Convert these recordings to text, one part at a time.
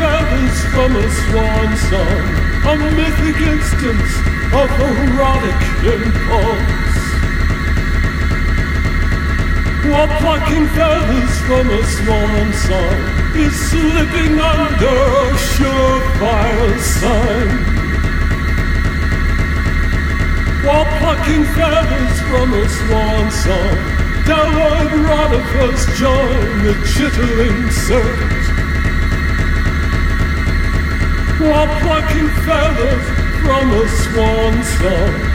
Feathers from a swan song, a mythic instance of erotic impulse. While plucking feathers from a swan song is slipping under a surefire sign. While plucking feathers from a swan song, Delroy Rodifers join the chittering circuit. While plucking feathers from a swan song.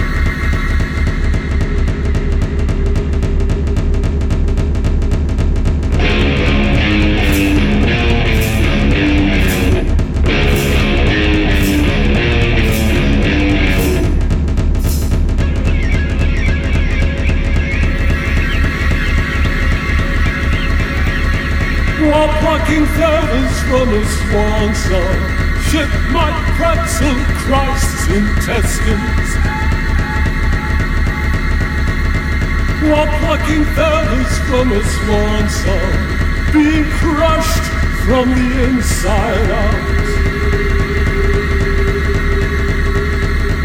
While plucking feathers from a swan song, shit might pretzel Christ's intestines. While plucking feathers from a swan song, being crushed from the inside out.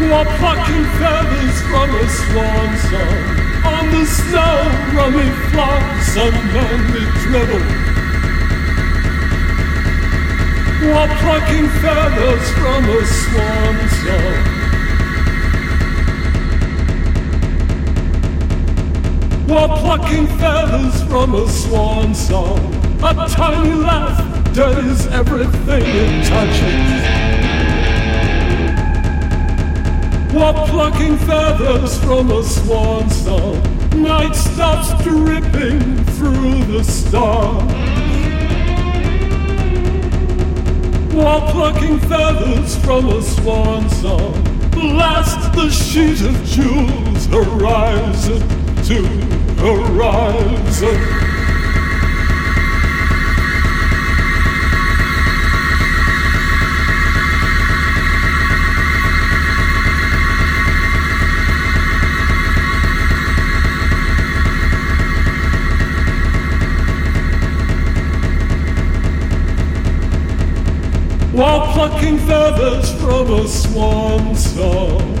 While plucking feathers from a swan song, on the snow running flocks unmanly dribble. While plucking feathers from a swan song. While plucking feathers from a swan song, a tiny laugh dirties everything it touches. While plucking feathers from a swan song, night stops dripping through the stars. While plucking feathers from a swan song, blast the sheet of jewels horizon to horizon. While plucking feathers from a swan song.